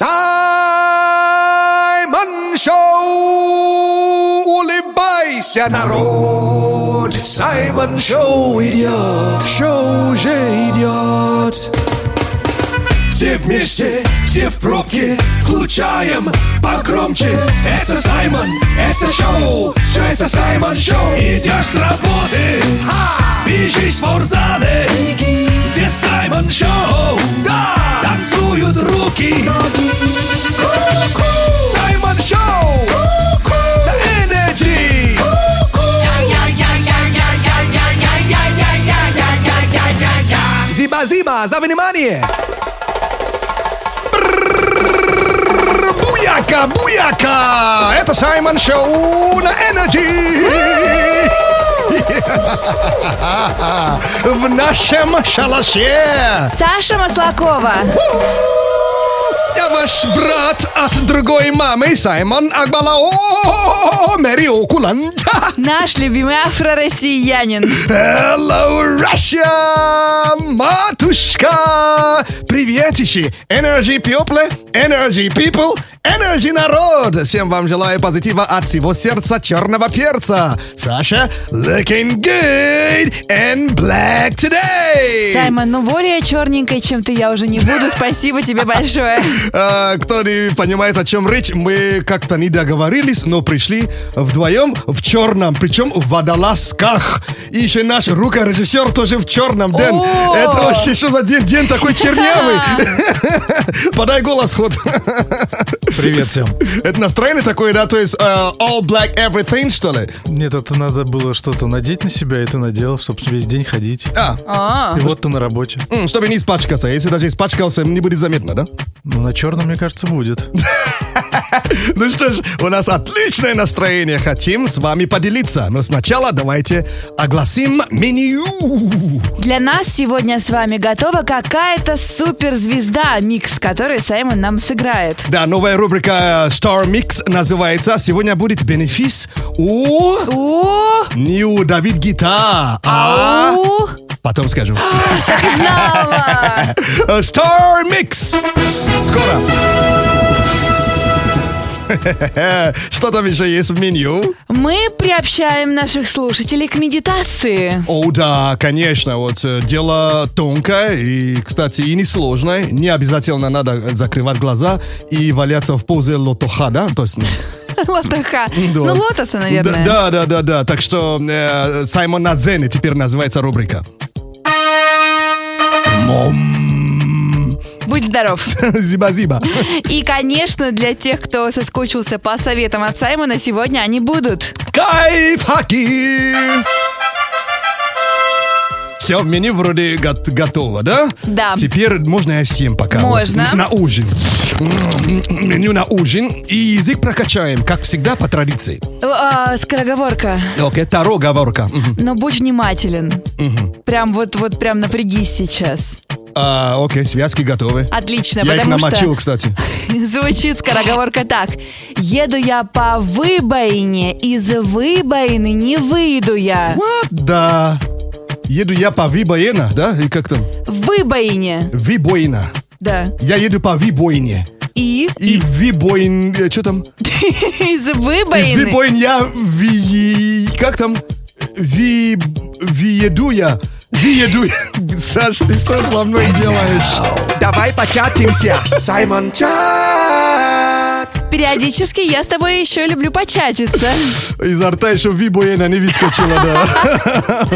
Саймон Шоу! Улыбайся, народ! Саймон Шоу идет! Шоу уже идет! Все вместе, все в пробке, включаем погромче. Это Саймон, это шоу, все это Саймон Шоу. Идешь с работы, бежишь в спортзале, здесь Саймон Шоу. Да, танцуют руки. Ку-ку. Саймон Шоу, на Energy. Зиба-зиба, за внимание! Буяка, буяка! Это Саймон Шоу на Energy! В нашем шалаше! Саша Маслакова. Я ваш брат от другой мамы, Саймон Акбалао Мериокуланта. Наш любимый афро-россиянин. Hello, Russia! Матушка! Приветищи! Energy people, energy people, energy народ! Всем вам желаю позитива от всего сердца черного перца. Саша, looking good and black today! Саймон, ну более черненькой, чем ты, я уже не буду. Спасибо тебе большое. А, кто не понимает, о чем речь, мы как-то не договорились, но пришли вдвоем в черном, причем в водолазках. И еще наш рукорежиссер тоже в черном, Дэн. О! Это вообще что за день? День такой чернявый. Подай голос, ход. Привет всем. Это настроение такое, да, то есть э, all black everything, что ли? Нет, это надо было что-то надеть на себя, и ты надел, чтобы весь день ходить. А, А, И вот ты на работе. м, чтобы не испачкаться. Если даже испачкался, не будет заметно, да? Ну, на черном, мне кажется, будет. Ну что ж, у нас отличное настроение. Хотим с вами поделиться. Но сначала давайте огласим меню. Для нас сегодня с вами готова какая-то суперзвезда, микс, который Саймон нам сыграет. Да, новая рубрика Star Mix называется. Сегодня будет бенефис у... У, у Давид Гита, а... у, Потом скажу. так и знала. Star Mix. Скоро. Что там еще есть в меню? Мы приобщаем наших слушателей к медитации. О, да, конечно, вот э, дело тонкое и, кстати, и несложное. Не обязательно надо закрывать глаза и валяться в позе лотоха, да? То есть, ну, Лотоха. Да. Ну, лотоса, наверное. Да, да, да, да. Так что э, Саймон Надзене теперь называется рубрика. Мом. Будь здоров. Зиба-зиба. И, конечно, для тех, кто соскучился по советам от Саймона, сегодня они будут. Кайф хаки. Все, меню вроде гот- готово, да? Да. Теперь можно я всем пока. вот, Можно. на ужин. Меню на ужин. И язык прокачаем, как всегда, по традиции. А, скороговорка. Окей, таро говорка. Мгм. Но будь внимателен. Прям вот, вот прям напрягись сейчас. А, окей, связки готовы. Отлично, Я их потому намочил, что кстати. звучит скороговорка так. Еду я по выбоине, из выбоины не выйду я. Вот, да. Еду я по Вибоина, да? И как там? Выбоине. Вибоина. Да. Я еду по Вибоине. И, И Вибоин... э, Что там? из Из выбоины. Вибоин я ви... Как там? Ви... Виеду я. Виеду я. Саш, ты что со мной делаешь? Давай початимся. Саймон Чат. Периодически я с тобой еще люблю початиться. Изо рта еще Вибоина не выскочила, да.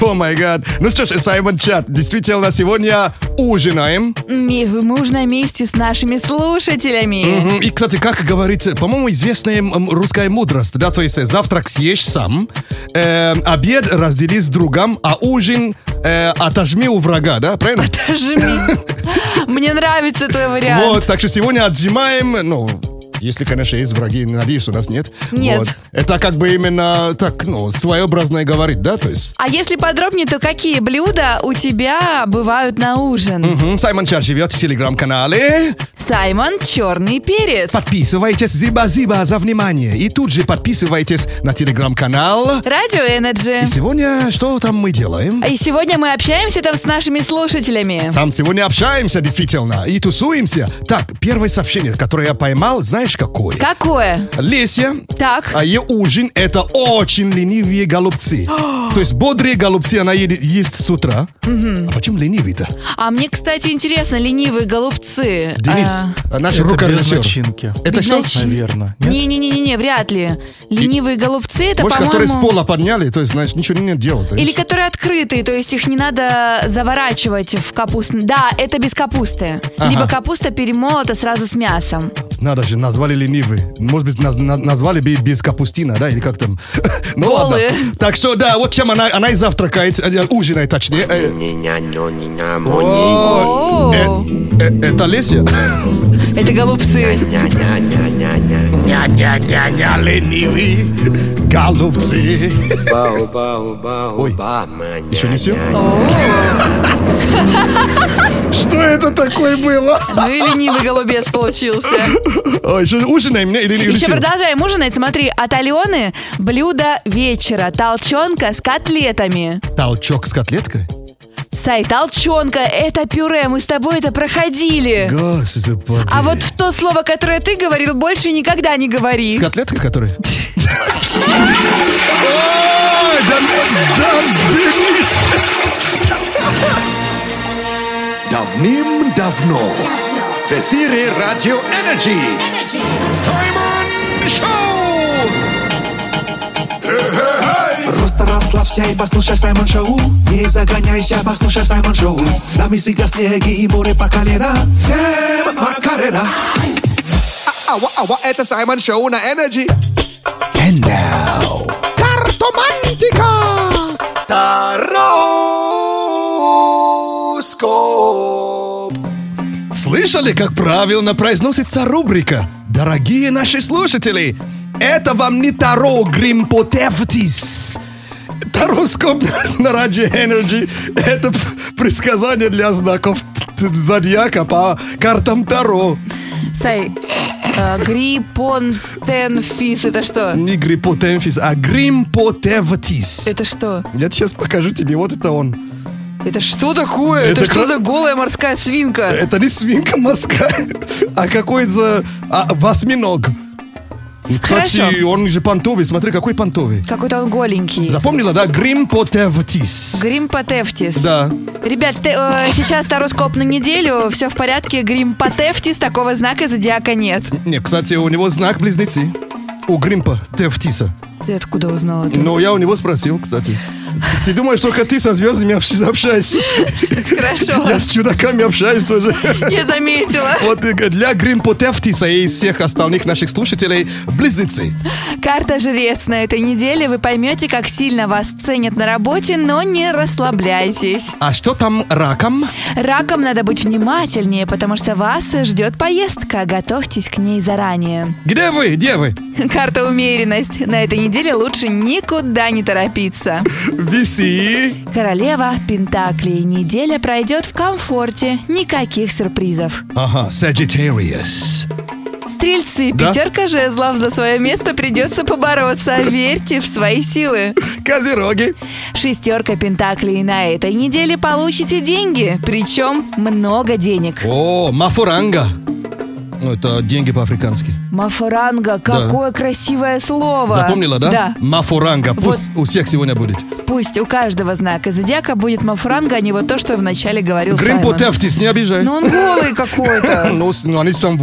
О май гад. Ну что ж, Саймон Чат, действительно, сегодня ужинаем. И мы уже на месте с нашими слушателями. И, кстати, как говорит, по-моему, известная русская мудрость, да, то есть э, завтрак съешь сам, э, обед раздели с другом, а ужин э, отожми у врага, да, правильно? Жми. Мне нравится твой вариант. Вот, так что сегодня отжимаем, ну, Если, конечно, есть враги, надеюсь, у нас нет. Нет. Вот. Это как бы именно так, ну, своеобразное говорит, да, то есть... А если подробнее, то какие блюда у тебя бывают на ужин? Мгм, Саймон Чат живет в телеграм-канале. Саймон Черный перец. Подписывайтесь, зиба-зиба, за внимание. И тут же подписывайтесь на телеграм-канал. Радио Energy. И сегодня что там мы делаем? И сегодня мы общаемся там с нашими слушателями. Там сегодня общаемся действительно и тусуемся. Так, первое сообщение, которое я поймал, знаешь какое? Какое? Леся, Так. а ее ужин это очень ленивые голубцы. То есть бодрые голубцы она едет, ест с утра. А почему ленивые-то? А мне, кстати, интересно, ленивые голубцы. Денис, а, наш Это без рукорежиссер. начинки. Это без что? нач- Наверное. Нет? Не-не-не-не, вряд ли. Ленивые голубцы это, Может, которые с по-моему... пола подняли, то есть, значит, ничего не делать. Или которые открытые, то есть их не надо заворачивать в капусту. Да, это без капусты. Ага. Либо капуста перемолота сразу с мясом. Надо же, назвали ленивый. Может быть, наз- на- назвали бы без капустина, да, или как там. Ну ладно. Так что, да, вот чем она, она и завтракает, э, ужинает, точнее. Э, э, Это Леся. это голубцы. Ня-ня-ня-ня, ленивые голубцы. Ой, еще не все? Что это такое было? Ну и ленивый голубец получился. Ой, еще ужинаем, не? Или, или Еще продолжаем ужинать. Смотри, от Алены блюдо вечера. Толченка с котлетами. Толчок с котлеткой? Сай, толченка, это пюре, мы с тобой это проходили. Господи. А вот в то слово, которое ты говорил, больше никогда не говори. С котлеткой, которая? Ой, да, да, Денис! Давным-давно в эфире Радио Energy Саймон Шоу! Просто расслабься и послушай Саймон Шоу Не загоняйся, послушай Саймон Шоу С нами всегда снеги и море по колено Всем Макарена А- Ава, ава, это Саймон Шоу на Energy And now. Картомантика Слышали, как правильно произносится рубрика? Дорогие наши слушатели, это вам не Таро Гримпотевтис. Тароскоп на- Радио Energy – это предсказание для знаков зодиака по картам Таро. Сай, э, гриппонтенфис, это что? Не Гриппотемфис, а Гримпотевтис. Это что? Я сейчас покажу тебе, вот это он. Это что такое? Это, Это что кра- за голая морская свинка? Это не свинка морская, а какой-то а, восьминог. Кстати, Хорошо. он же понтовый, смотри, какой понтовый. Какой-то он голенький. Запомнила, да? Гримпотевтис. Гримпотефтис. Да. Ребят, ты, э, сейчас тароскоп на неделю, все в порядке. Гримпотефтис, такого знака зодиака нет. Не, кстати, у него знак близнецы. У Гримпа Тевтиса. Ты откуда узнал это? Но я у него спросил, кстати. Ты думаешь, только ты со звездами общ- общаешься? Хорошо, Я с чудаками общаюсь тоже. я заметила. Вот для Гримпотевтиса и всех остальных наших слушателей близнецы. Карта жрец на этой неделе. Вы поймете, как сильно вас ценят на работе, но не расслабляйтесь. А что там раком? Раком надо быть внимательнее, потому что вас ждет поездка. Готовьтесь к ней заранее. Где вы? Где вы? Карта умеренность. На этой неделе лучше никуда не торопиться. Виси. Королева Пентаклей. Неделя пройдет в комфорте. Никаких сюрпризов. Ага, Sagittarius. Стрельцы, Да? пятерка жезлов. За свое место придется побороться. Верьте в свои силы. Козероги. Шестерка Пентаклей. На этой неделе получите деньги. Причем много денег. О, Мафуранга. Ну, это деньги по-африкански. Мафоранга. Какое красивое слово. Запомнила, да? Да. Мафуранга. Пусть у всех сегодня будет. Пусть у каждого знака зодиака будет мафоранга, а не вот то, что вначале говорил Саймон. Гримпотевтис, не обижай. Ну он голый какой-то. Ну, ну, они там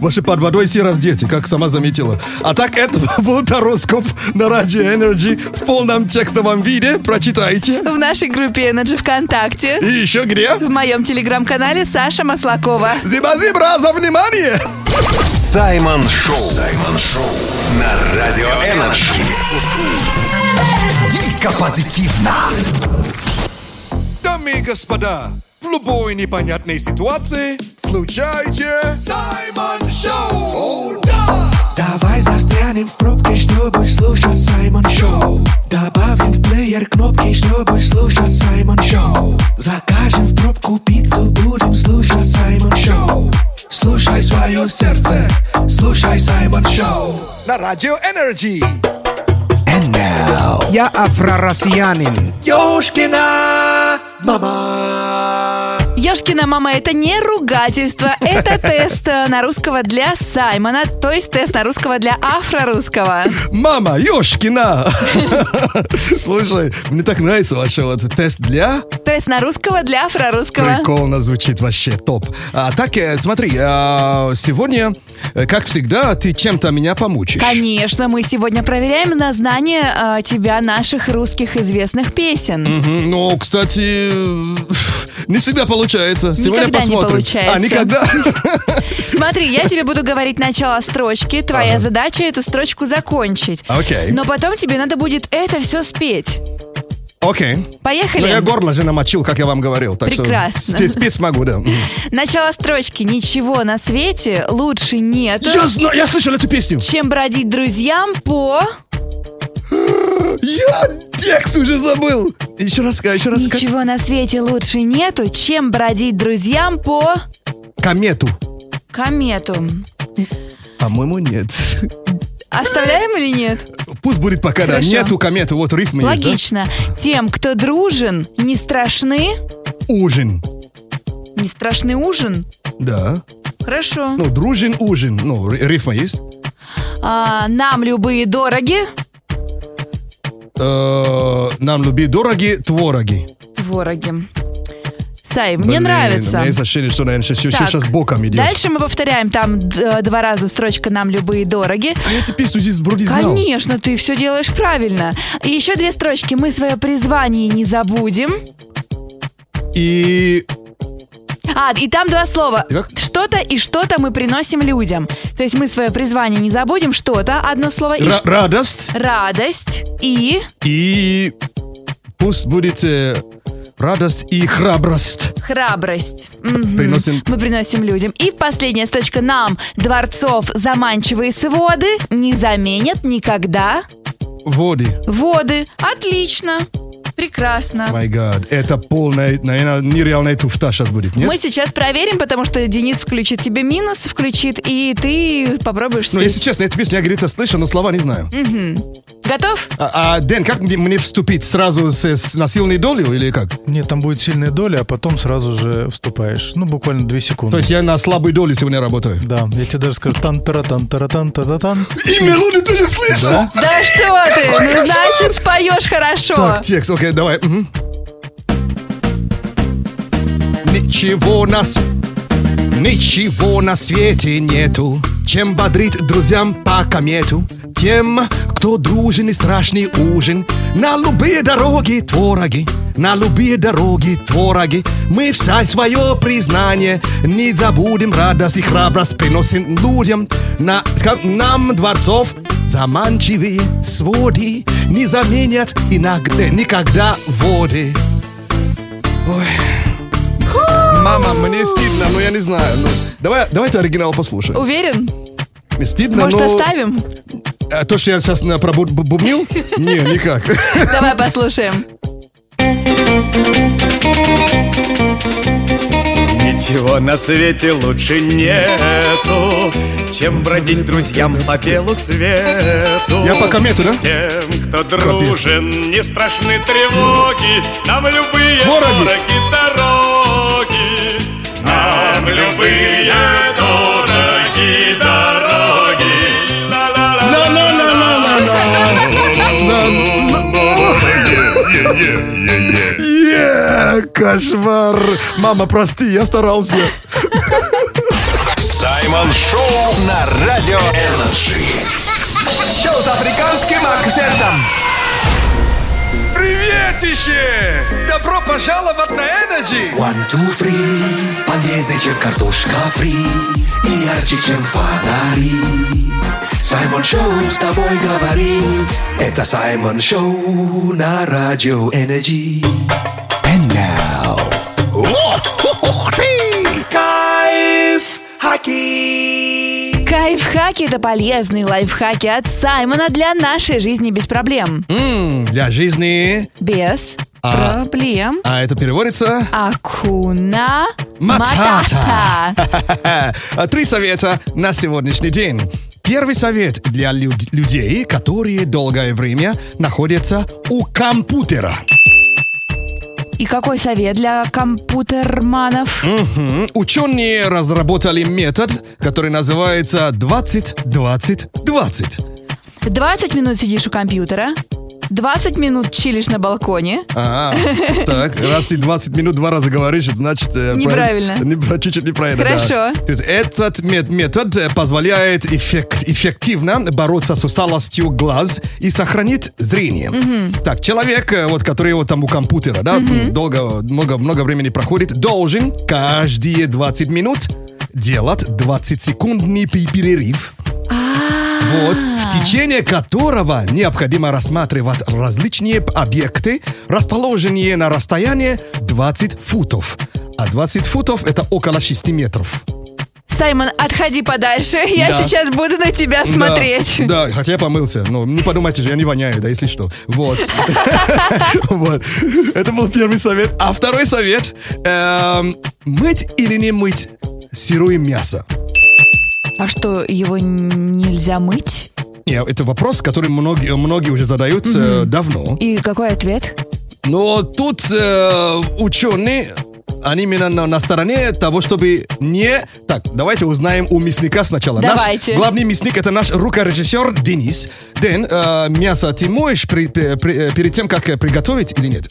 вообще под водой все раздеты, как сама заметила. А так, это был тароскоп на Радио Energy в полном текстовом виде. Прочитайте. В нашей группе Energy ВКонтакте. И еще где? В моем телеграм-канале Саша Маслакова. Зиба-зибра за внимание! Саймон Шоу. Саймон Шоу. На Радио Energy. Дико позитивно Дамы и господа, в любой непонятной ситуации включайте Саймон Шоу! Оу, да! Встанем в пробке, чтобы слушать Саймон Шоу Добавим в плеер кнопки, чтобы слушать Саймон Шоу Закажем в пробку пиццу, будем слушать Саймон Шоу Слушай свое сердце, слушай Саймон Шоу На радио Energy. Я афро-россиянин. Ёшкина мама Ёшкина мама, это не ругательство, это тест на русского для Саймона, то есть тест на русского для афро-русского. Мама, Ёшкина! Слушай, мне так нравится ваш вот тест для... Тест на русского для афро-русского. Прикольно звучит вообще, топ. А, так, э, смотри, а, сегодня, э, как всегда, ты чем-то меня помучишь. Конечно, мы сегодня проверяем на знание э, тебя наших русских известных песен. Ну, кстати, не всегда получается. Сегодня Никогда не посмотрим. получается. А, никогда? Смотри, я тебе буду говорить начало строчки. Твоя задача эту строчку закончить. Окей. Но потом тебе надо будет это все спеть. Окей. Поехали. Ну, я горло же намочил, как я вам говорил. Так Прекрасно. что спеть, спеть смогу, да. Начало строчки. Ничего на свете лучше нет, Я знаю, я слышал эту песню. чем бродить друзьям по... Я текст уже забыл. Еще раз, еще раз. как? Ничего на свете лучше нету, чем бродить друзьям по... Комету. Комету. По-моему, нет. Оставляем или нет? Пусть будет пока, да. Хорошо. Нету комету, вот рифмы есть, Логично. Тем, кто дружен, не страшны... да? Ужин. Не страшный ужин? Да. Хорошо. Ну, дружин, ужин. Ну, ри- рифма есть. А, нам любые дороги. Э, Нам люби дороги, твороги. Твороги. Сай, мне Блин, нравится. У меня есть ощущение, что, наверное, сейчас, Так, сейчас боком идет. Дальше мы повторяем там д- два раза строчка «Нам любые дороги». А я эту песню здесь вроде знал. Конечно, ты все делаешь правильно. И еще две строчки «Мы свое призвание не забудем». И... А, и там два слова. Как? Что-то и что-то мы приносим людям. То есть мы свое призвание не забудем, что-то, одно слово, и ра- ш- радость. радость, и И... Пусть будет э, радость и храбрость. храбрость. Мгм. Приносим... Мы приносим людям. И последняя строчка. Нам дворцов заманчивые своды не заменят никогда Воды. воды. Отлично. Прекрасно. Май гад. Это полная, наверное, нереальная туфта сейчас будет, нет? Мы сейчас проверим, потому что Денис включит тебе минус, включит, и ты попробуешь Ну, спеть. если честно, эту песню я, говорится, слышал, но слова не знаю. Готов? А, а, Дэн, как мне, мне вступить? Сразу с, с насильной долей или как? Нет, там будет сильная доля, а потом сразу же вступаешь. Ну, буквально две секунды. То есть я на слабой доле сегодня работаю? Да, я тебе даже скажу тан тара тан тара тан та та тан И мелодию тоже слышал? Да? Да что ты? Ну, значит, споешь хорошо. Так, текст, окей, давай. мгм. Ничего нас, ничего на свете нету, чем бодрит друзьям по комету. Тем, кто дружен и страшный ужин, на любые дороги твороги, на любые дороги твороги. Мы все свое признание не забудем, радость и храбрость приносим людям. На, нам дворцов заманчивые своды не заменят иногда, никогда воды. Ой. Мама, мне стыдно, но я не знаю. Ну, давай, давайте оригинал послушаем. Уверен? Стыдно, Может, но... оставим? А то, что я сейчас пробубнил? Не, никак. Давай послушаем. Ничего на свете лучше нету, чем бродить друзьям по белу свету. Я по комету, да? Тем, кто дружен, не страшны тревоги, нам любые Твороги. дороги дороги. Нам любые Е, кошмар. Мама, прости, я старался. Саймон Шоу на Радио Energy. Шоу с африканским акцентом. Приветище! Добро пожаловать на Energy! One, two, three. Полезнее, чем картошка фри. И ярче, чем фонари. Саймон Шоу с тобой говорит. Это Саймон Шоу на Радио Energy And now. Кайф, хаки Кайфхаки – это полезные лайфхаки от Саймона для нашей жизни без проблем. М, Для жизни. Без А. проблем. А это переводится... Акуна Матата. А, Три совета на сегодняшний день. Первый совет для люд- людей, которые долгое время находятся у компьютера. И какой совет для компьютерманов? Мгм. Ученые разработали метод, который называется 20-20-20. 20 минут сидишь у компьютера, 20 минут чилишь на балконе. А, так, раз ты 20 минут два раза говоришь, это значит... э, Неправильно. чуть-чуть неправильно. Хорошо. То есть этот мет- метод э, позволяет эффект- эффективно бороться с усталостью глаз и сохранить зрение. Так, человек, э, вот, который вот там у компьютера, да, долго, много, много времени проходит, должен каждые 20 минут делать 20-секундный пе- перерыв. Вот, в течение которого необходимо рассматривать различные объекты, расположенные на расстоянии 20 футов. А 20 футов это около 6 метров. Саймон, отходи подальше, я Да. сейчас буду на тебя смотреть. Да, да, хотя я помылся. Но не подумайте, я не воняю, да, если что. Вот. Вот. Это был первый совет. А второй совет. эм, Мыть или не мыть сырое мясо? А что, его нельзя мыть? Не, это вопрос, который многие, многие уже задают э, давно. И какой ответ? Но тут э, ученые, они именно на, на стороне того, чтобы не... Так, давайте узнаем у мясника сначала. Давайте. Наш главный мясник это наш рукорежиссер Денис. Дэн, э, мясо ты моешь при- при- при- э, перед тем, как э, приготовить или нет?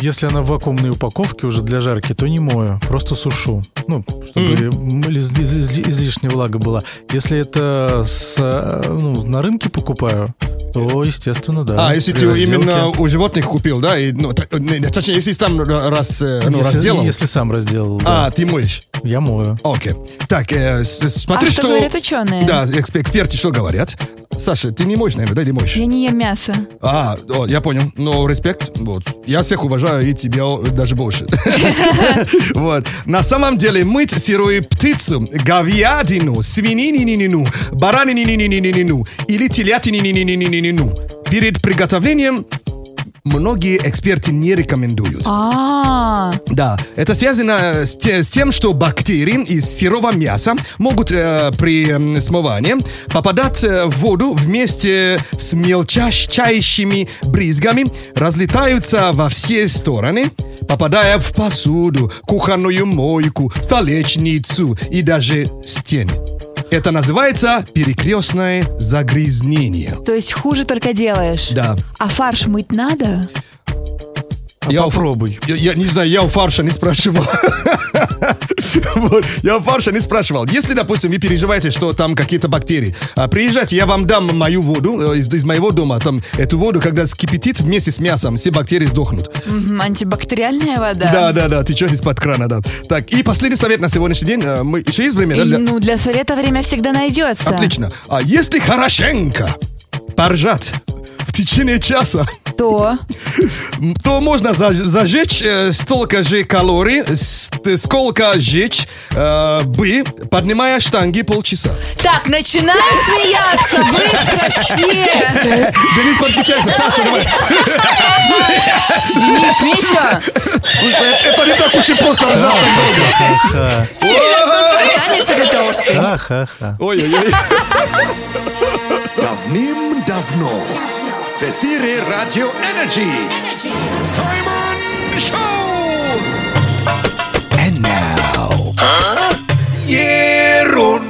А, Если она в вакуумной упаковке уже для жарки, то не мою, просто сушу. Ну, чтобы м, из- из- из- излишняя влага была. Если это с, э, ну, на рынке покупаю, то, естественно, да. а, если ты разделке. именно у животных купил, да? И, ну, так, не, точнее, если там раз, э, ну, если, разделал, если сам разделал, да, а, ты моешь. я мою. Окей. Так, э, смотри, а что, говорят ученые? Да, эксп- эксперты что говорят? Саша, ты не моешь, наверное, да, или моешь? Я не ем мясо. А, о, я понял. Но респект. Вот. Я всех уважаю и тебя о, даже больше. Вот. На самом деле мыть сырую птицу, говядину, свинину, баранину или телятину перед приготовлением многие эксперты не рекомендуют. А, Да, это связано с, те- с тем, что бактерии из сырого мяса могут э, при м, смывании попадать э, в воду вместе с мелчайшими брызгами, разлетаются во все стороны, попадая в посуду, кухонную мойку, столешницу и даже стены. Это называется перекрестное загрязнение. то есть хуже только делаешь. Да. А фарш мыть надо? А Я у- попробуй. Я, я не знаю, я у фарша не спрашивал. Я у фарша не спрашивал. Если, допустим, вы переживаете, что там какие-то бактерии, а, приезжайте, я вам дам мою воду э, из, моего дома. Там эту воду, когда скипятит вместе с мясом, все бактерии сдохнут. Антибактериальная вода. Да, да, да, течет из-под крана, да. Так, и последний совет на сегодняшний день. э, Мы, еще есть время, да? ну, для совета время всегда найдется. Отлично. А если хорошенько поржать течение часа, То то можно заж- зажечь э, столько же калорий, сколько жечь э, бы, поднимая штанги полчаса. Так, начинаем смеяться быстро все. Денис, подключайся. Саша, давай. Не смейся. Это не так уж и просто ржать так долго. Останешься ты толстый. Ха-ха-ха. Ой-ой-ой. давным-давно в эфире Радио Energy Саймон Шоу! And now Ерундиция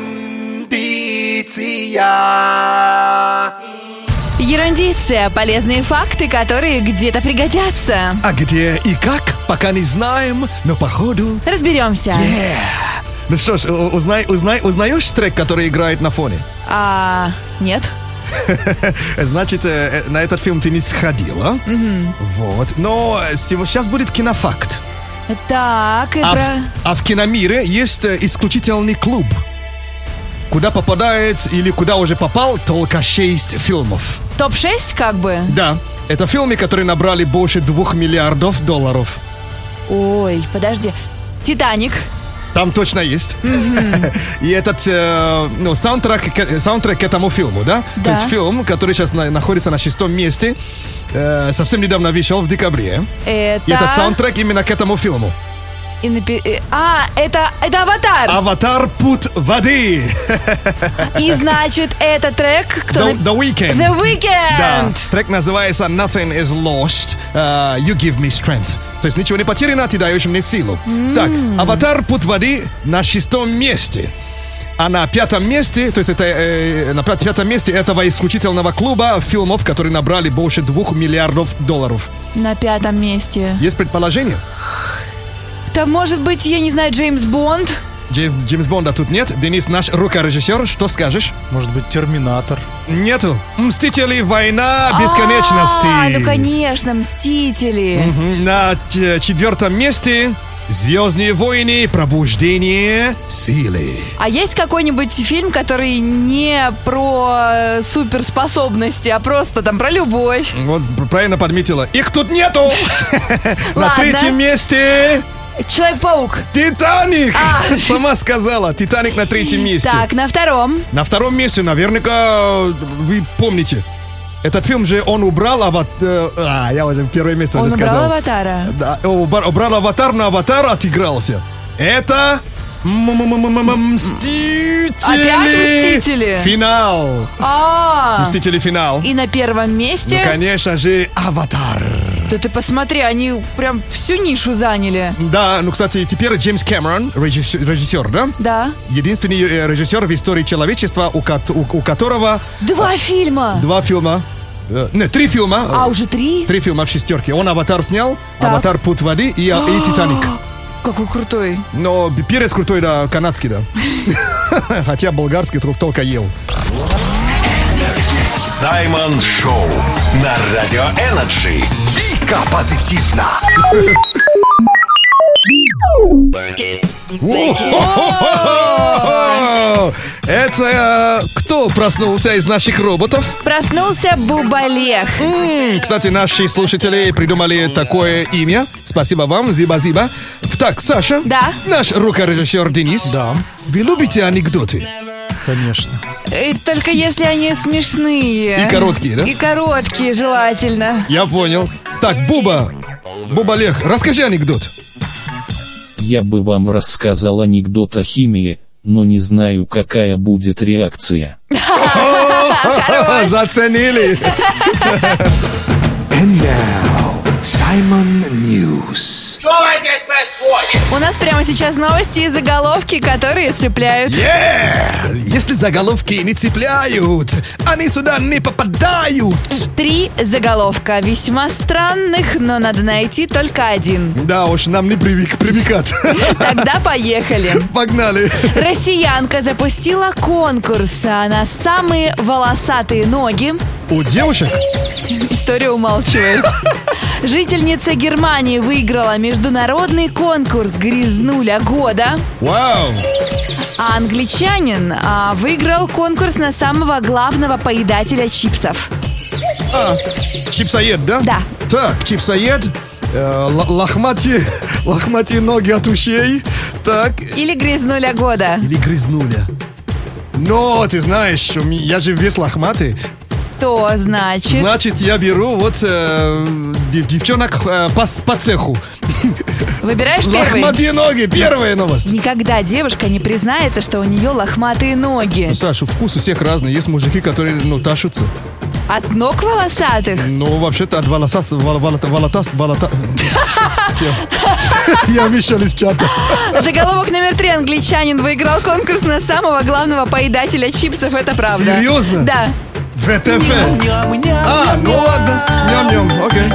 Ерундиция. Полезные факты, которые где-то пригодятся. А где и как, пока не знаем, но походу... Разберемся. Ну что ж, узнай, узнай, узнаешь трек, который играет на фоне? А, нет. Значит, э, э, на этот фильм ты не сходила. Вот. Но э, сейчас будет кинофакт. Так, и А в, а в киномире есть исключительный клуб, куда попадает или куда уже попал только 6 фильмов. Топ-6 как бы? Да, это фильмы, которые набрали больше 2 миллиардов долларов. Ой, подожди. Титаник. Там точно есть. И этот, э, ну, саундтрек, к- саундтрек к этому фильму, да? То Да. есть фильм, который сейчас на- находится на шестом месте, э, совсем недавно вышел в декабре. Это... И этот саундтрек именно к этому фильму. и напи- э, А, это, это «Аватар». Аватар Путь воды. И значит, это трек... Кто The, The Weeknd. The Weeknd. Да, трек называется Nothing is lost, uh, you give me strength. То есть ничего не потеряно, ты даешь мне силу. Так, Аватар Путь воды на шестом месте. А на пятом месте, то есть это э, на пят- пятом месте этого исключительного клуба фильмов, которые набрали больше двух миллиардов долларов. На пятом месте. Есть предположение? Там может быть, я не знаю, Джеймс Бонд? Джейм- Джеймс Бонда тут нет. Денис наш рукорежиссер, что скажешь? Может быть, Терминатор. Нету. Мстители, война, бесконечности. А, ну конечно, Мстители. Мгм. На ч- четвертом месте Звездные войны, пробуждение силы. А есть какой-нибудь фильм, который не про э, суперспособности, а просто там про любовь? Вот правильно подметила. Их тут нету. На Ладно. третьем месте Человек-паук. Титаник. А. Сама сказала. Титаник на третьем месте. Так, на втором. На втором месте, наверняка, вы помните. Этот фильм же он убрал ават... э, А, я уже первое место Он уже убрал сказал. аватара. Да, убрал, убрал аватар, на аватар отыгрался. Это... Мстители. Опять Мстители? Финал. А, Мстители финал. и на первом месте. Ну, конечно же, аватар. Да ты посмотри, они прям всю нишу заняли. Да, ну, кстати, теперь Джеймс Кэмерон, режиссер, режиссер, да? Да. Единственный э, режиссер в истории человечества, у, у- у которого Два фильма. два фильма, э, нет, три фильма, А, э, уже три? три фильма в шестерке. Он «Аватар» снял, Так. «Аватар. Путь воды» и, э, и «Титаник». Какой крутой. Но перец крутой, да, канадский, да. Хотя болгарский тол- только ел. Саймон Шоу на Радио Energy. Дико позитивно. Это э, кто проснулся из наших роботов? Проснулся Бубалех. Кстати, наши слушатели придумали такое имя. Спасибо вам, Зиба-Зиба. Так, Саша. Да. Наш рукорежиссер Денис. Да, Вы любите анекдоты? Конечно. И только если они смешные. И короткие, да? И короткие, желательно. Я понял. Так, Буба. Буба Олег, расскажи анекдот. Я бы вам рассказал анекдот о химии, но не знаю, какая будет реакция. Заценили. And now, Simon News. У нас прямо сейчас новости и заголовки, которые цепляют. Yeah! Если заголовки не цепляют, они сюда не попадают. Три заголовка, весьма странных, но надо найти только один. Да уж, нам не привык, привыкать. Тогда поехали. Погнали. Россиянка запустила конкурс а, на самые волосатые ноги. У девушек? История умалчивает. Жительница Германии выиграла международный конкурс «Грязнуля года», Вау! а англичанин а, выиграл конкурс на самого главного поедателя чипсов. А, чипсоед, да? Да. Так, чипсоед, э, л- лохматие, лохматие ноги от ушей. Так, Или «Грязнуля года». или грызнули. Но, ты знаешь, я же весь лохматый. То значит... Значит, я беру вот э, дев- девчонок э, по, по цеху. Выбираешь первый? Лохматые ноги, первая новость. Никогда девушка не признается, что у нее лохматые ноги. Ну, Саша, вкус у всех разный. Есть мужики, которые, ну, ташутся. От ног волосатых? Ну, вообще-то от волоса... Вол, волота, волота... Всё. Я вышел из чата. Заголовок номер три. Англичанин выиграл конкурс на самого главного поедателя чипсов. Это правда. Серьезно? Да. ВТФ. А, ну ладно. Ням-ням, окей.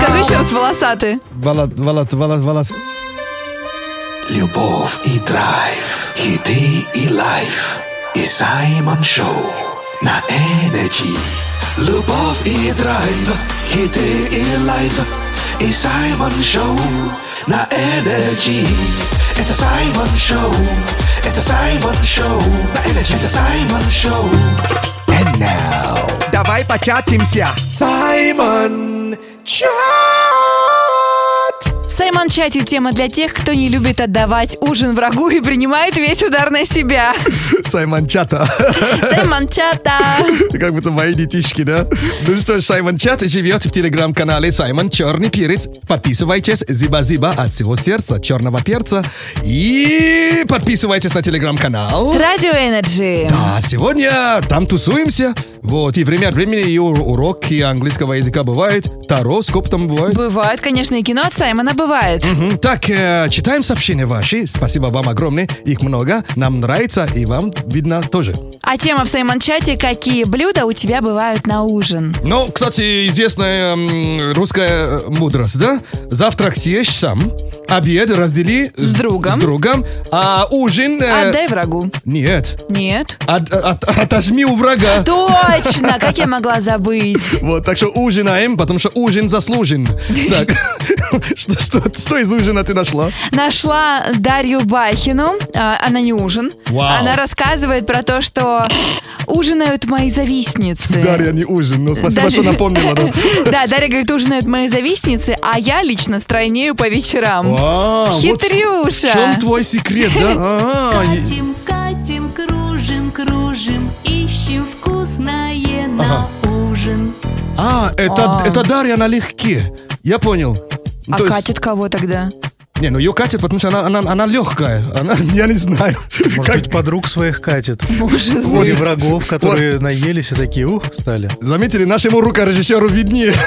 Скажи еще раз волосатые. Волот, волот, волот, волос. Любовь и драйв, хиты и лайф. И Саймон Шоу на Energy. Любовь и драйв, хиты и лайф. И Саймон Шоу на Energy. Это Саймон Шоу, это Саймон Шоу на Energy. Это Саймон Шоу. And now, Давай початимся. Саймон Чат. Саймон Чат и тема для тех, кто не любит отдавать ужин врагу и принимает весь удар на себя. Саймон Чата. Саймон Чата. Как будто мои детишки, да? Ну что ж, Саймон Чат живет в телеграм-канале Саймон Черный Перец. Подписывайтесь, зиба-зиба от всего сердца, черного перца. И подписывайтесь на телеграм-канал. Радио Energy. Да, сегодня там тусуемся. Вот, и время от времени и ур- уроки английского языка бывает. Тароскоп там бывает. Бывает, конечно, и кино от Саймона бывает. Мгм. Так, э, читаем сообщения ваши. Спасибо вам огромное. Их много. Нам нравится, и вам видно тоже. А тема в Саймон Чате «Какие блюда у тебя бывают на ужин?» Ну, кстати, известная м, русская э, мудрость, да? Завтрак съешь сам, обед раздели С другом. с другом, а ужин... э, Отдай врагу. Нет. Нет. От- от- отожми у врага. Точно! Как я могла забыть? Вот, так что ужинаем, потому что ужин заслужен. Так, что, что, что из ужина ты нашла? Нашла Дарью Бахину. а, Она не ужин. Вау. Она рассказывает про то, что ужинают мои завистницы. Дарья, не ужин, но спасибо, Даже- что напомнила. да. Да, Дарья говорит, ужинают мои завистницы, а я лично стройнею по вечерам. А, вот Хитрюша. В чем твой секрет, да? А, и- Катим, катим, кружим, кружим, ищем вкусное на ужин. а, это, А. это Дарья налегке. Я понял. А То есть- катит кого тогда? Не, ну ее катит, потому что она, она, она легкая. Она, я не знаю. Может Как- быть, подруг своих катит. Может Или быть. врагов, которые наелись и такие, ух, стали. Заметили, нашему рукорежиссеру виднее.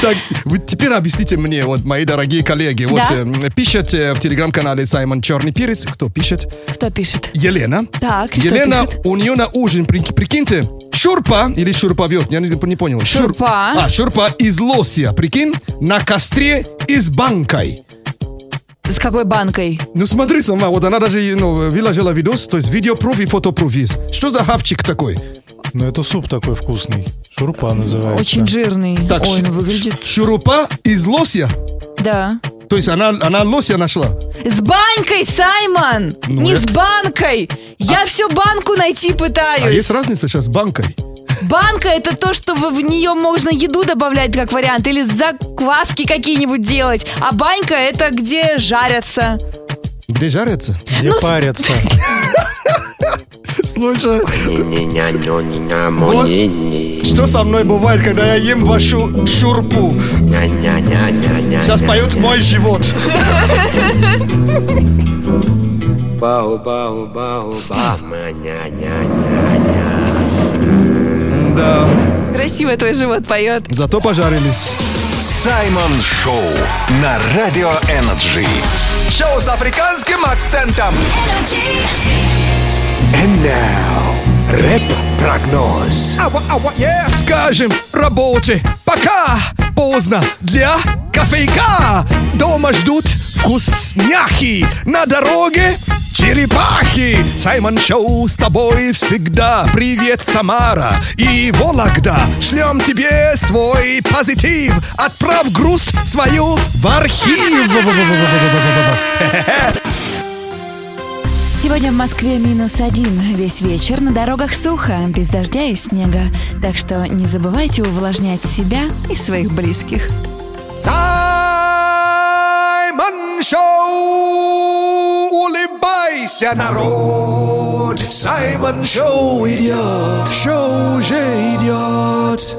Так, вы теперь объясните мне, вот мои дорогие коллеги, вот Да. э, пишет э, в телеграм-канале Саймон Черный Перец, кто пишет? Кто пишет? Елена. Так, Елена, у нее на ужин, прик- прикиньте, шурпа или шурповет, я не, понял. Шур- Шурпа. А, шурпа из лосья, прикинь, на костре и с банкой. С какой банкой? Ну смотри сама, вот она даже ну, выложила видос, то есть видеопруф и фотопруф есть. Что за хавчик такой? Ну, это суп такой вкусный. Шурпа называется. Очень жирный. Так, Ой, ш- ну выглядит... шурупа из лосья? Да. То есть она, она лося нашла? С банкой, Саймон! Ну, Не это- с банкой! Я все банку найти пытаюсь. А есть разница сейчас с банкой? Банка это то, что в, нее можно еду добавлять как вариант, или закваски какие-нибудь делать. А банька это где жарятся. Где жарятся? Где Ну, парятся. Слушай, вот что со мной бывает, когда я ем вашу шурпу. Сейчас поет мой живот. Бау, бау, бау, ба, ня-ня-ня. Да, Красиво твой живот поет. зато пожарились. Саймон Шоу на Радио Energy. Шоу с африканским акцентом. And now, рэп-прогноз. Скажем работе, пока поздно для кофейка. Дома ждут вкусняхи, на дороге черепахи. Саймон Шоу с тобой всегда. Привет, Самара и Вологда. Шлем тебе свой позитив. Отправь грусть свою в архив. Сегодня в Москве минус один. Весь вечер на дорогах сухо, без дождя и снега. Так что не забывайте увлажнять себя и своих близких. Саймон Шоу! Улыбайся, народ! Саймон Шоу идет! Шоу уже идет!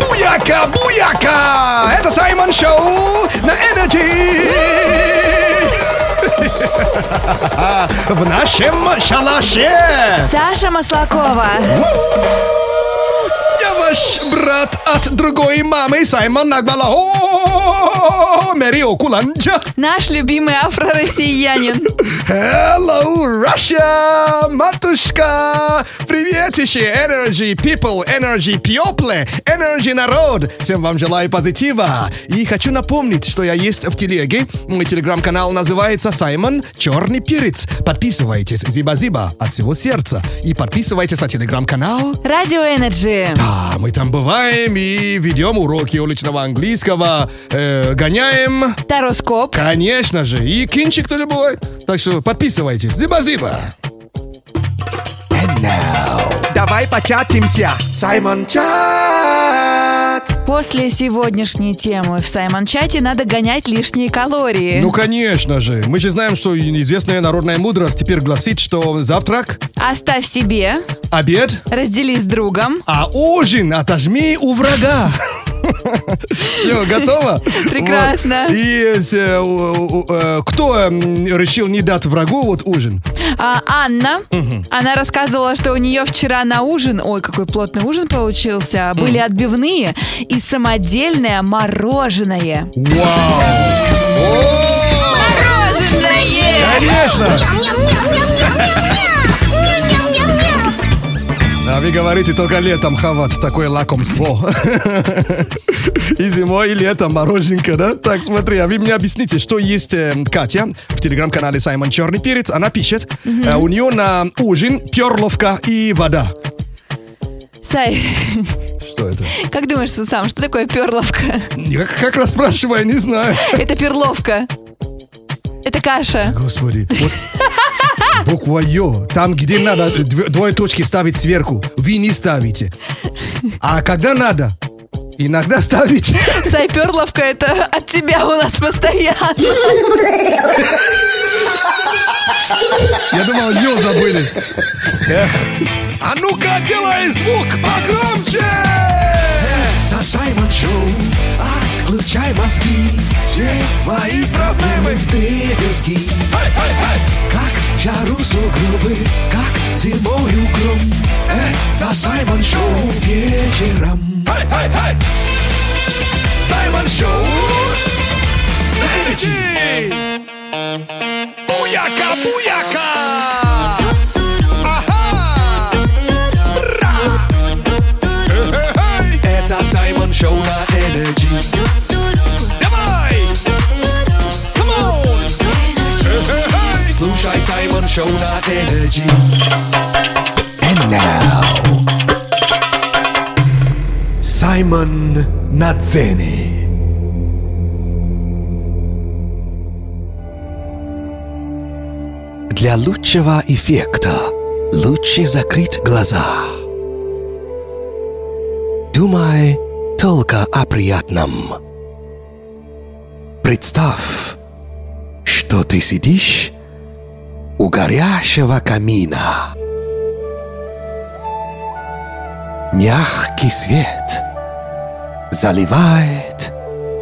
Буяка, буяка! Это Саймон Шоу на Energy! В нашем шалаше! Саша Маслакова. Ваш брат от другой мамы, Саймон Нагбала. О, Мэри Окуланджа. Наш любимый афро-россиянин. Hello, Russia, матушка! Приветище, Energy People, Energy People, Energy народ! Всем вам желаю позитива! И хочу напомнить, что я есть в телеге. Мой телеграм-канал называется Саймон Черный Перец. Подписывайтесь, зиба-зиба, от всего сердца. И подписывайтесь на телеграм-канал. Радио Energy. Да, мы там бываем и ведем уроки уличного английского, э, гоняем, Тароскоп. конечно же, и кинчик тоже бывает. Так что подписывайтесь. Зиба-зиба! Давай початимся. Саймон Чат. После сегодняшней темы в Саймон-чате надо гонять лишние калории. Ну, конечно же. Мы же знаем, что известная народная мудрость теперь гласит, что завтрак, Оставь себе, обед, раздели с другом. а ужин отожми у врага. Все, готово? Прекрасно. Вот. И э, у- у- э, кто м, решил не дать врагу вот ужин? А, Анна, она рассказывала, что у нее вчера на ужин, ой, какой плотный ужин получился, были отбивные и самодельное мороженое. Вау! Мороженое! Конечно! А вы говорите только летом хавать такое лакомство. И зимой, и летом мороженка, да? Так, смотри, а вы мне объясните, что есть э, Катя в телеграм-канале Саймон Черный Перец. Она пишет, э, у нее на ужин перловка и вода. Сай, Что это? как думаешь сам, что такое перловка? Я как, как раз спрашиваю, не знаю. Это перловка. Это каша. Господи, вот буква Ё, там, где надо дв- двое точки ставить сверху, вы не ставите. А когда надо, иногда ставите. Сай, перловка это от тебя у нас постоянно. Я думал, Ё забыли. Эх. А ну-ка, делай звук погромче! Это Саймон Шоу, отключай мозги, все твои проблемы в дребезги. Как жару сугробы, как зимою гром, это Саймон Шоу вечером. Саймон Шоу на. Буяка, буяка! На Energy. And now... На сцене. Для лучшего эффекта лучше закрыть глаза. Думай только о приятном. Представь, что ты сидишь у горящего камина. Мягкий свет заливает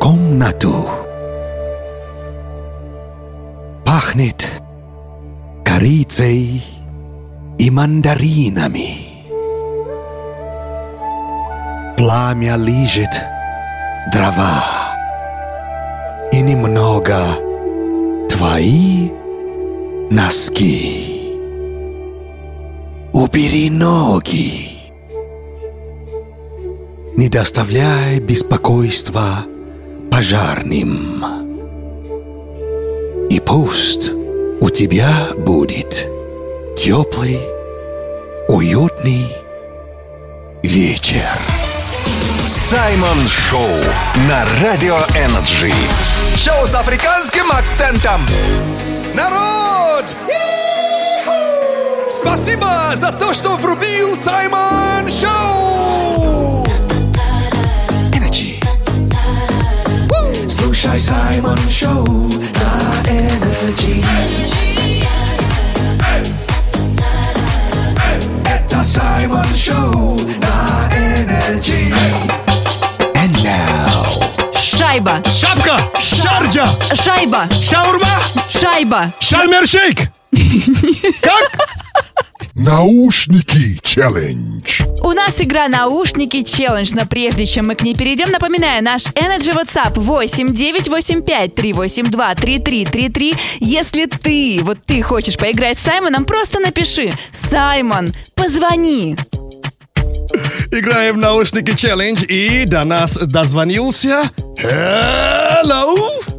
комнату. Пахнет корицей и мандаринами. Пламя лижет дрова и немного твои носки. Убери ноги. Не доставляй беспокойства пожарным. И пусть у тебя будет теплый, уютный вечер. Саймон Шоу на Радио Energy. Шоу с африканским акцентом. Народ! Спасибо за то, что врубил Саймон Шоу! Energy. Woo! Слушай Саймон Шоу на Energy. Это Саймон Шоу на Energy. And now... Шайба. Шапка! Шарджа! Шайба. Шаурма! Шайба. Шальмершейк! Как? Наушники челлендж. У нас игра «Наушники челлендж», но прежде чем мы к ней перейдем, напоминаю, наш Energy WhatsApp 8 985 382 3333. Если ты, вот ты хочешь поиграть с Саймоном, просто напиши «Саймон, позвони». Играем в наушники челлендж и до нас дозвонился. Hello!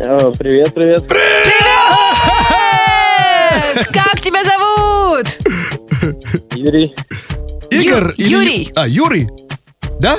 Привет, привет. Привет! Как тебя зовут? Юрий. Игорь? Ю- или- Юрий. А, Юрий? Да?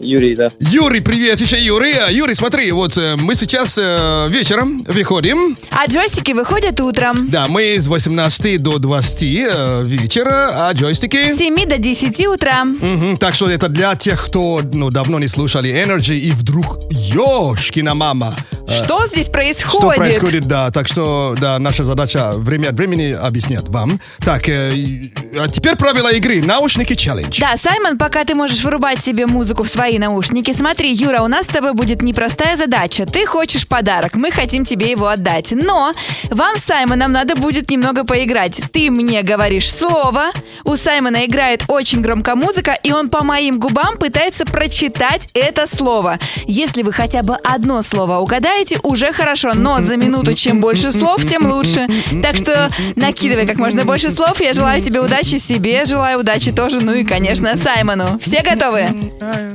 Юрий, да. Юрий, привет, еще Юрий. А, Юрий, смотри, вот э, мы сейчас э, вечером выходим. А джойстики выходят утром. Да, мы с 18 до 20 э, вечера, а джойстики... С 7 до 10 утра. Мгм, так что это для тех, кто ну, давно не слушали Energy и вдруг ёшкина мама. э, Что здесь происходит? Что происходит, да. Так что, да, наша задача время от времени объяснять вам. Так, э, а теперь правила игры. Наушники челлендж. Да, Саймон, пока ты можешь вырубать себе музыку в свои наушники. Смотри, Юра, у нас с тобой будет непростая задача. Ты хочешь подарок, мы хотим тебе его отдать. Но вам с Саймоном надо будет немного поиграть. Ты мне говоришь слово, у Саймона играет очень громко музыка, и он по моим губам пытается прочитать это слово. Если вы хотя бы одно слово угадаете, уже хорошо, но за минуту чем больше слов, тем лучше. Так что накидывай как можно больше слов. Я желаю тебе удачи, себе желаю удачи тоже, ну и, конечно, Саймону. Все готовы?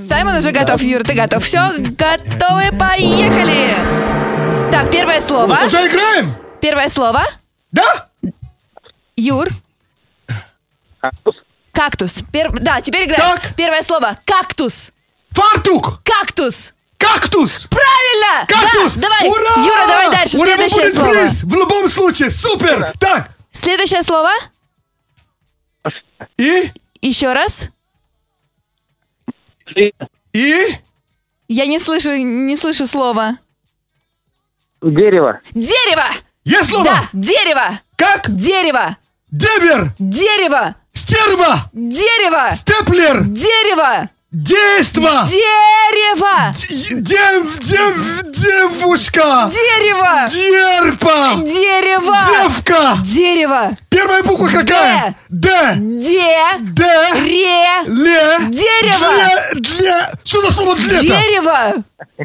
Саймон уже готов, Юр, ты готов. Все, готовы, поехали! Так, первое слово. Уже играем? Первое слово. Да? Юр. Кактус. Пер- Да, теперь играем. Первое слово. Кактус. Фартук. Кактус. Кактус. Правильно! Кактус. Да, давай. Ура! Юра, давай дальше. У него Следующее будет слово. приз. В любом случае. Супер. Так. Следующее слово. И? Еще раз. И? Я не слышу, не слышу слова. Дерево. Дерево! Есть слово? Да, дерево! Как? Дерево! Дебер. Дерево! Стерва. Дерево! Степлер. Дерево! Действо. Дерево! Дев, дев, девушка. Дерево! Дерпа. Дерево! Девка. Дерево! Первая буква какая? Д. Де! Д. Ре! Ле. Дерево! Для. Для. Что за слово для Дерево!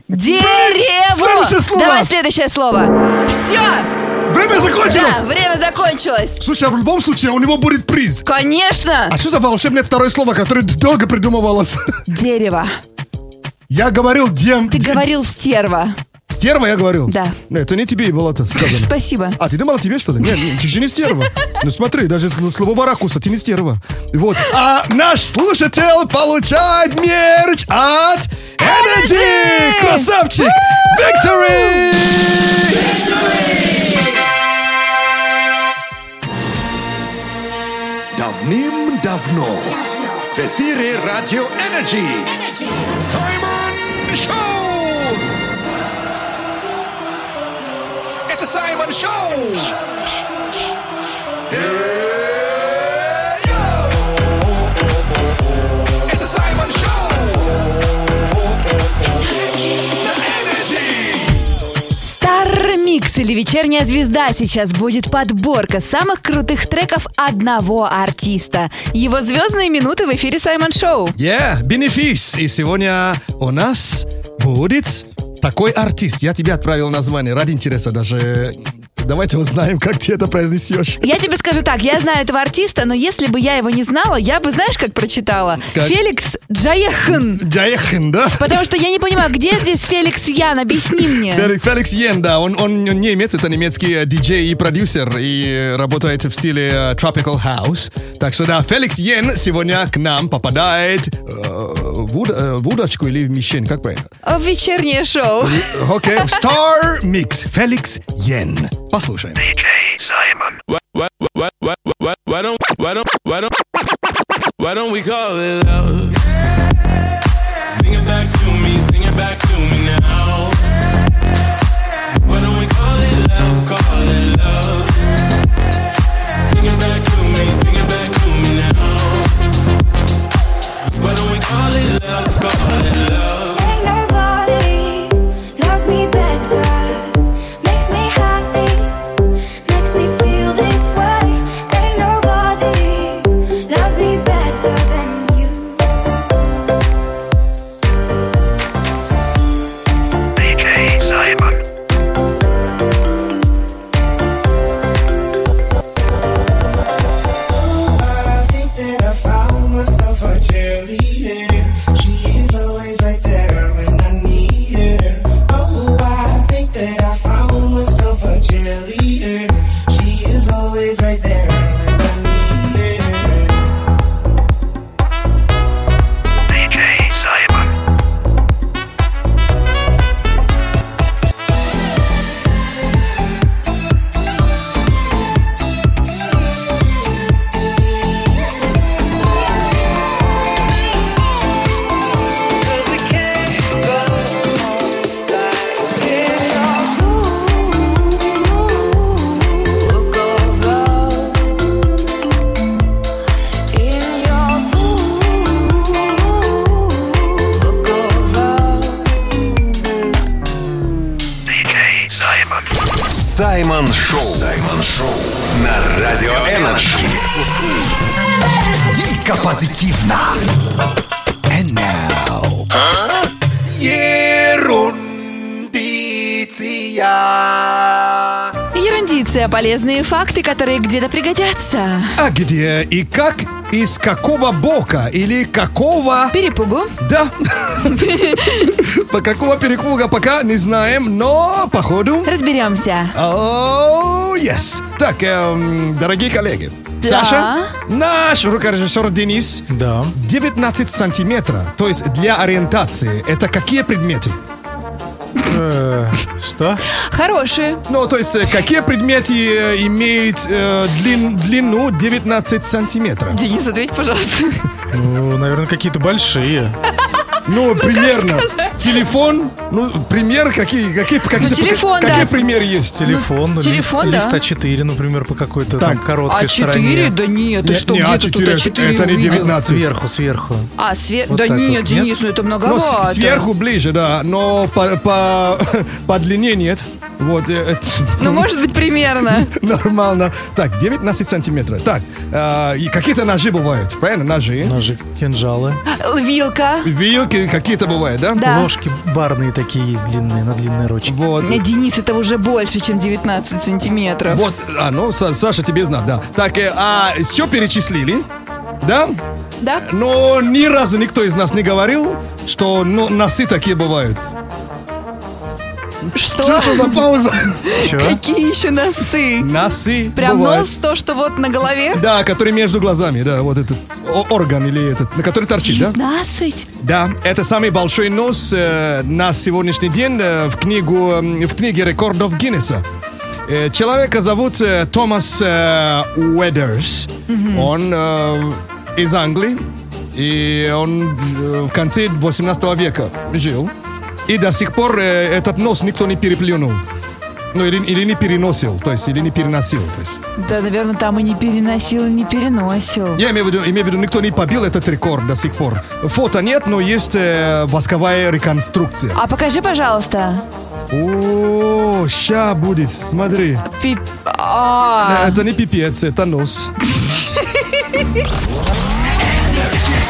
Дерево! Следующее слово. Давай следующее слово. Все! Время закончилось. Да, время закончилось. Слушай, а в любом случае у него будет приз. Конечно! А что за волшебное второе слово, которое долго придумывалось? Дерево. Я говорил дем... Ты говорил стерва. Стерва я говорил? Да. Нет, это не тебе было это сказано. Спасибо. А, ты думала тебе, что ли? Нет, нет, ты же не стерва. Ну смотри, даже с с любого ракурса ты не стерва. Вот. А наш слушатель получает мерч от Energy! Красавчик! Victory! Давным-давно в эфире Радио Energy Саймон Шоу! Это Саймон Шоу! Это Микс или Вечерняя звезда сейчас будет подборка самых крутых треков одного артиста. Его звездные минуты в эфире Саймон Шоу. Yeah, бенефис. И сегодня у нас будет такой артист. Я тебе отправил название ради интереса даже. Давайте узнаем, как ты это произнесешь. Я тебе скажу так, я знаю этого артиста, но если бы я его не знала, я бы, знаешь, как прочитала? Как? Феликс Джаяхн. Джаяхн, да? Потому что я не понимаю, где здесь Феликс Ян? Объясни мне. Феликс, Феликс Йен, да, он, он немец, это немецкий э, диджей и продюсер, и э, работает в стиле э, Tropical House. Так что да, Феликс Йен сегодня к нам попадает э, в, уд- э, в удочку или в мишень, как правильно? В вечернее шоу. Окей, Star Mix, Феликс Poslušajmo. DJ Simon. Why, don't, we call it love? Sing it back to me, sing it back Полезные факты, которые где-то пригодятся. А где и как? Из какого бока? Или какого... Перепугу. Да. По какого перепуга пока не знаем, но походу... Разберемся. О, yes. Так, эм, дорогие коллеги. Да. Саша, наш рукорежиссер Денис. Да. 19 сантиметров. То есть для ориентации. Это какие предметы? Что? Хорошие. Ну, то есть, э, какие предметы э, имеют э, длин- длину 19 сантиметров? Денис, ответь, пожалуйста. Ну, наверное, какие-то большие. Ну, примерно. Телефон, ну, пример, какие, какие, какие, Ну, телефон, какие да. примеры есть? Телефон, Ну, лист, телефон, да. лист А4, например, по какой-то там короткой А4? стороне. Да нет, ты Не- что, не где А4, ты тут А4 это не увидел? 19. Сверху, сверху. А, све... Вот да нет, вот, нет? Денис, ну это Ну, многовато. с- сверху ближе, да, но по, по, по длине нет. Вот, э, это Ну, может быть, примерно. нормально. Так, 19 сантиметров. Так, э, и какие-то ножи бывают, правильно? Ножи. Ножи, кинжалы. Вилка. Вилки какие-то бывают, да? Да. Ложки барные такие есть длинные, на длинной ручке. Вот. Э, Денис, это уже больше, чем 19 сантиметров. Вот, а, ну, Са- Саша, тебе знать, да. Так, э, а все перечислили, да? Да? Но ни разу никто из нас не говорил, что ну, носы такие бывают. Что? Что, что за пауза? Чё? Какие еще носы? Носы Прям бывают. нос, то, что вот на голове? Да, который между глазами, да, вот этот орган или этот, на который торчит, да? 19? Да, это самый большой нос э, на сегодняшний день э, в, книгу, м, в книге рекордов Гиннесса. Э, человека зовут э, Томас э, Уэдерс. Он э, из Англии, и он э, в конце 18 века жил. И до сих пор э, этот нос никто не переплюнул. Ну, или, или не переносил, то есть, или не переносил. То есть. Да, наверное, там и не переносил, и не переносил. Я имею в виду, имею в виду, никто не побил этот рекорд до сих пор. Фото нет, но есть э, восковая реконструкция. А покажи, пожалуйста. О, ща будет, смотри. Пип... А, Это не пипец, это нос.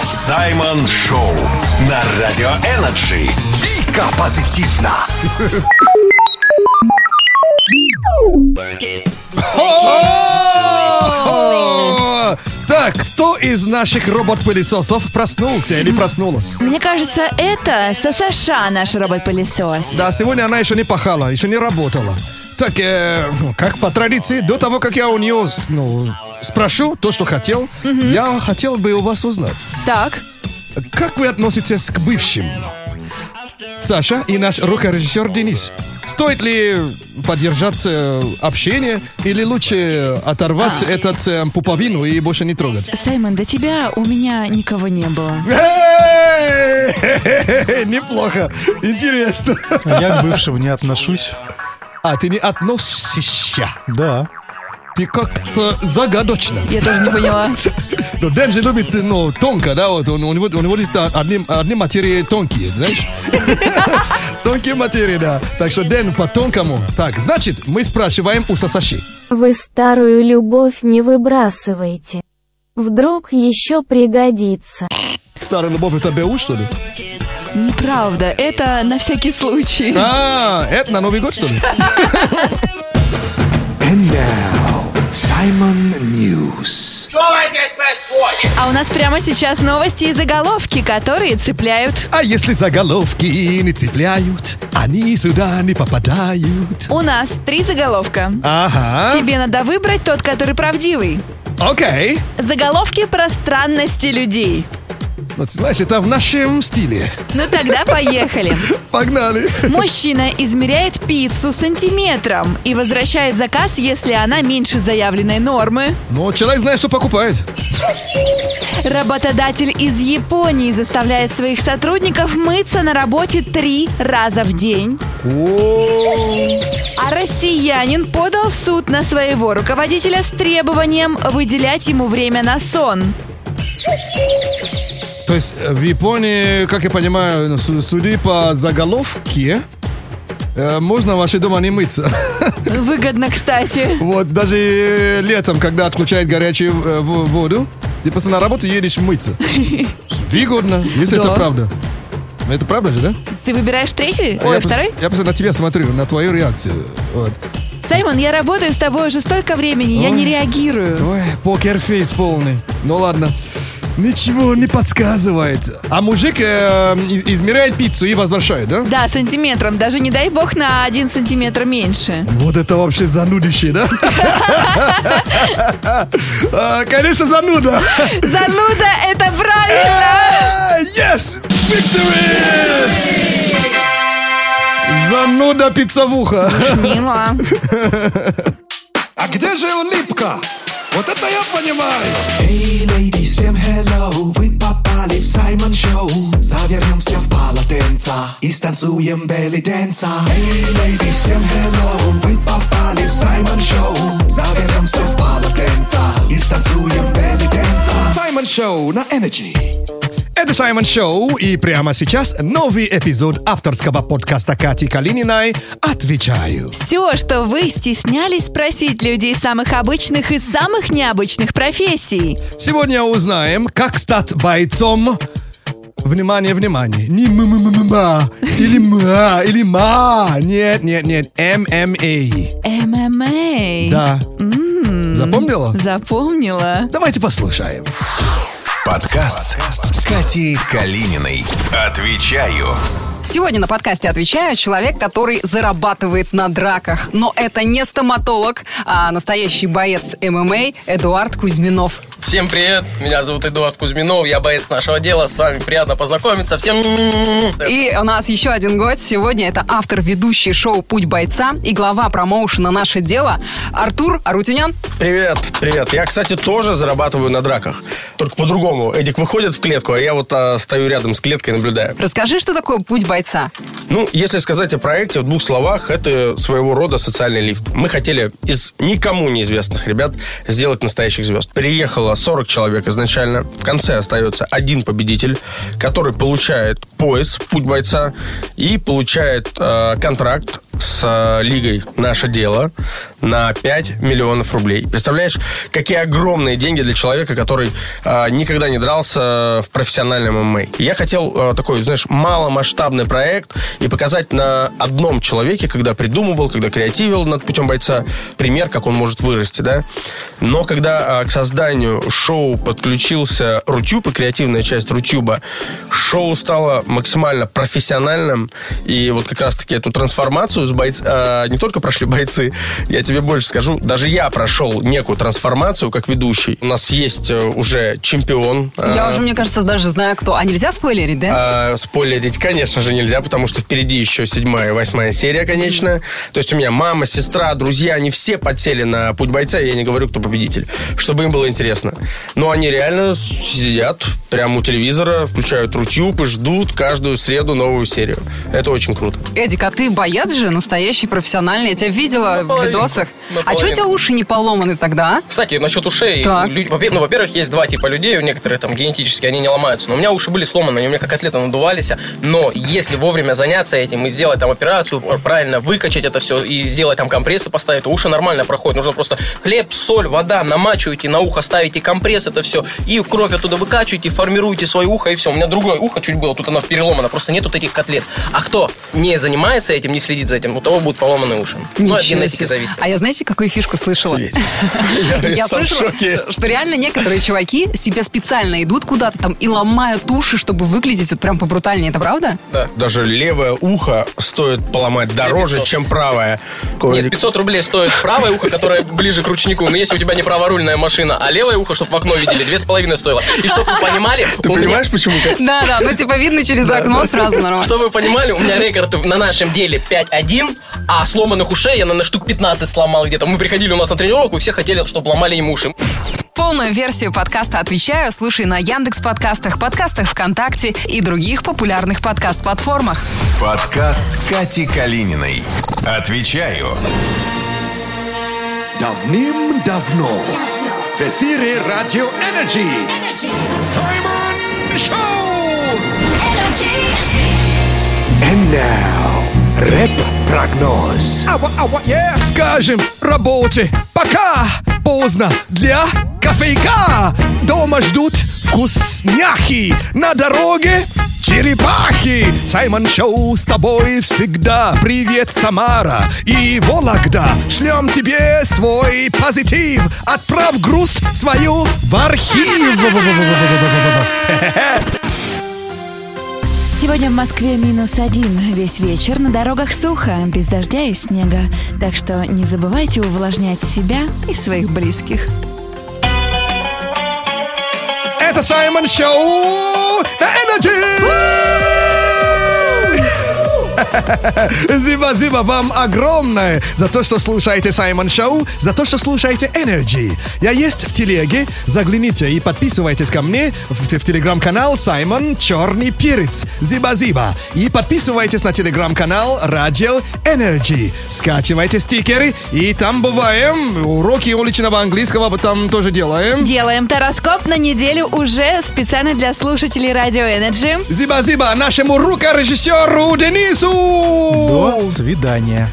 Саймон Шоу. На Радио Energy. Дико позитивно. Так, кто из наших робот-пылесосов проснулся или проснулась? Мне кажется, это ССШ наш робот-пылесос. Да, сегодня она еще не пахала, еще не работала. Так, э, как по традиции, до того, как я у нее ну, спрошу то, что хотел, я хотел бы у вас узнать. Так, Как вы относитесь к бывшим? Саша и наш рукорежиссер Денис. Стоит ли поддержать э, общение или лучше оторвать А. этот э, пуповину и больше не трогать? Саймон, до тебя у меня никого не было. Эй! Неплохо, интересно. Я к бывшим не отношусь. А ты не относишься? Да. Ты как-то загадочно. Я тоже не поняла. Но Дэн же любит, ну, тонко, да, вот он, у, него, у него есть а, одни, одни материи тонкие, знаешь? Тонкие материи, да. Так что Дэн по-тонкому. Так, значит, мы спрашиваем у Сасаши. Вы старую любовь не выбрасывайте. Вдруг еще пригодится. Старая любовь это БУ, что ли? Неправда, это на всякий случай. А, это на Новый год, что ли? And now, Simon News. А у нас прямо сейчас новости и заголовки, которые цепляют. А если заголовки не цепляют, они сюда не попадают. У нас три заголовка. Ага. Тебе надо выбрать тот, который правдивый. Окей. Заголовки про странности людей. Вот знаешь, это в нашем стиле. Ну тогда поехали. Погнали. Мужчина измеряет пиццу сантиметром и возвращает заказ, если она меньше заявленной нормы. Но человек знает, что покупает. Работодатель из Японии заставляет своих сотрудников мыться на работе три раза в день. А россиянин подал суд на своего руководителя с требованием выделять ему время на сон. То есть э, в Японии, как я понимаю, су- судя по заголовке, э, можно в вашей дома не мыться. Выгодно, кстати. Вот, даже э, летом, когда отключают горячую во- воду, ты просто на работу едешь мыться. Выгодно, если Да. это правда. Это правда же, да? Ты выбираешь третий? А Ой, я просто- второй? я просто на тебя смотрю, на твою реакцию. Вот. Саймон, я работаю с тобой уже столько времени, я Ой. не реагирую. Ой, покерфейс полный. Ну ладно. Ничего не подсказывает. А мужик э, измеряет пиццу и возвращает, да? Да, сантиметром, даже не дай бог на один сантиметр меньше. Вот это вообще занудище, да? А, Конечно, зануда. Зануда, это правильно! Yes! Victory! Зануда пиццавуха. Мило. А где же улыбка? Вот это я понимаю. Эй, леди, всем hello, вы попали в Саймон Шоу. Завернемся в полотенца и станцуем белли дэнса. Эй, леди, всем hello, вы попали в Саймон Шоу. Завернемся в полотенца и станцуем белли дэнса. Саймон Шоу на Energy. Это Саймон Шоу, и прямо сейчас новый эпизод авторского подкаста Кати Калининой «Отвечаю». Все, что вы стеснялись спросить людей самых обычных и самых необычных профессий. Сегодня узнаем, как стать бойцом Внимание, внимание. Не м м м ма или ма или ма. Нет, нет, нет. ММА. ММА. Да. Запомнила? Запомнила. Давайте послушаем. Подкаст Кати Калининой. Отвечаю. Сегодня на подкасте отвечаю человек, который зарабатывает на драках. Но это не стоматолог, а настоящий боец ММА Эдуард Кузьминов. Всем привет, меня зовут Эдуард Кузьминов, я боец нашего дела, с вами приятно познакомиться, всем... И у нас еще один гость сегодня. Это автор ведущий шоу «Путь бойца» и глава промоушена «Наше дело» Артур Арутюнян. Привет, привет. Я, кстати, тоже зарабатываю на драках. Только по-другому. Эдик выходит в клетку, а я вот а, стою рядом с клеткой и наблюдаю. Расскажи, что такое «Путь бойца». Ну, если сказать о проекте в двух словах, это своего рода социальный лифт. Мы хотели из никому неизвестных ребят сделать настоящих звезд. Приехало 40 человек изначально. В конце остается один победитель, который получает пояс «Путь бойца» и получает э, контракт с э, лигой «Наше дело» на 5 миллионов рублей. Представляешь, какие огромные деньги для человека, который э, никогда не дрался в профессиональном ММА. Я хотел э, такой, знаешь, маломасштабный проект и показать на одном человеке, когда придумывал, когда креативил над путем бойца, пример, как он может вырасти, да. Но когда э, к созданию шоу подключился Рутюб и креативная часть Рутюба, шоу стало максимально профессиональным. И вот как раз-таки эту трансформацию с бойц... э, не только прошли бойцы, я тебе больше скажу, даже я прошел некую трансформацию как ведущий. У нас есть э, уже чемпион. Я э, уже, мне кажется, даже знаю, кто. А нельзя спойлерить, да? а, спойлерить, конечно же, нельзя, потому что впереди еще седьмая и восьмая серия, конечно. То есть у меня мама, сестра, друзья, они все подсели на путь бойца, я не говорю, кто победитель, чтобы им было интересно. Но они реально сидят прямо у телевизора, включают Рутюб и ждут каждую среду новую серию. Это очень круто. Эдик, а ты боец же, настоящий, профессиональный. Я тебя видела в видосах. А что у тебя уши не поломаны тогда, а? Кстати, насчет ушей. Так. Люди- ну, во-первых, есть два типа людей, у некоторых там генетически они не ломаются. Но у меня уши были сломаны, они у меня как атлеты надувались. Но если вовремя заняться этим и сделать там операцию, правильно выкачать это все и сделать там компрессы поставить, то уши нормально проходят. Нужно просто хлеб, соль, вода, намачиваете, на ухо ставите компресс, это все, и кровь оттуда выкачиваете, формируете свое ухо, и все. У меня другое ухо чуть было, тут оно переломано, просто нет вот таких котлет. А кто не занимается этим, не следит за этим, у того будут поломаны уши. Ну, от Ничего генетики себе. зависит. А я знаете, какую фишку слышала? Я слышала, что реально некоторые чуваки себе специально идут куда-то там и ломают уши, чтобы выглядеть вот прям побрутальнее. Это правда? Даже левое ухо стоит поломать дороже, 500. чем правое. Нет, 500 рублей стоит правое ухо, которое ближе к ручнику. Но если у тебя не праворульная машина, а левое ухо, чтобы в окно видели, две с половиной стоило. И чтобы вы понимали... Ты меня- понимаешь, почему? Да, да, ну типа видно через окно сразу нормально. Чтобы вы понимали, у меня рекорд на нашем деле 5-1, а сломанных ушей я, наверное, штук 15 сломал где-то. Мы приходили у нас на тренировку, и все хотели, чтобы ломали им уши. Полную версию подкаста «Отвечаю» слушай на Яндекс подкастах, подкастах ВКонтакте и других популярных подкаст-платформах. Подкаст Кати Калининой. Отвечаю. Давным-давно в эфире Радио Energy Саймон Шоу! And now, рэп прогноз. Скажем работе пока поздно для кофейка. Дома ждут вкусняхи, на дороге черепахи. Саймон Шоу с тобой всегда. Привет, Самара и Вологда. Шлем тебе свой позитив. Отправь грусть свою в архив. Сегодня в Москве минус один. Весь вечер на дорогах сухо, без дождя и снега. Так что не забывайте увлажнять себя и своих близких. Это Саймон Шоу на Energy! Зиба-зиба вам огромное за то, что слушаете Саймон Шоу, за то, что слушаете Energy. Я есть в телеге, загляните и подписывайтесь ко мне в, в телеграм-канал Саймон Черный Перец. Зиба-зиба. И подписывайтесь на телеграм-канал Радио Energy. Скачивайте стикеры, и там бываем. Уроки уличного английского там тоже делаем. Делаем тароскоп на неделю уже специально для слушателей Радио Energy. Зиба-зиба нашему рукорежиссеру Денису! До свидания.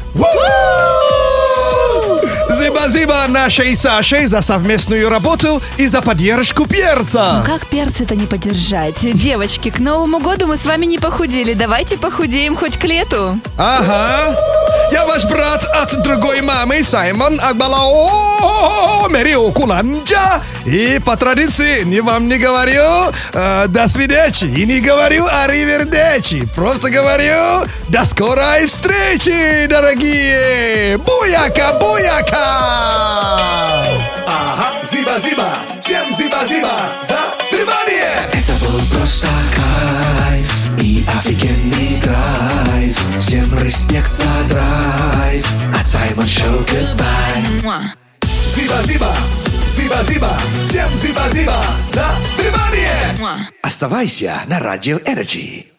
Зиба-зиба нашей Сашей за совместную работу и за поддержку перца. Ну как перца-то не поддержать? Девочки, к Новому году мы с вами не похудели. Давайте похудеем хоть к лету. Ага. Я ваш брат от другой мамы, Саймон Акбалао Мерио Куланджа. И по традиции не вам не говорю э, до свидечи и не говорю аривердечи. Просто говорю до скорой встречи, дорогие. Буяка, буяка. Ага, зиба-зиба, всем зиба-зиба за внимание! Это был просто кайф и офигенный драйв. Всем респект за драйв. От Саймон Шоу goodbye. Зиба-зиба, зиба-зиба, всем зиба-зиба за внимание! Оставайся на Радио Energy.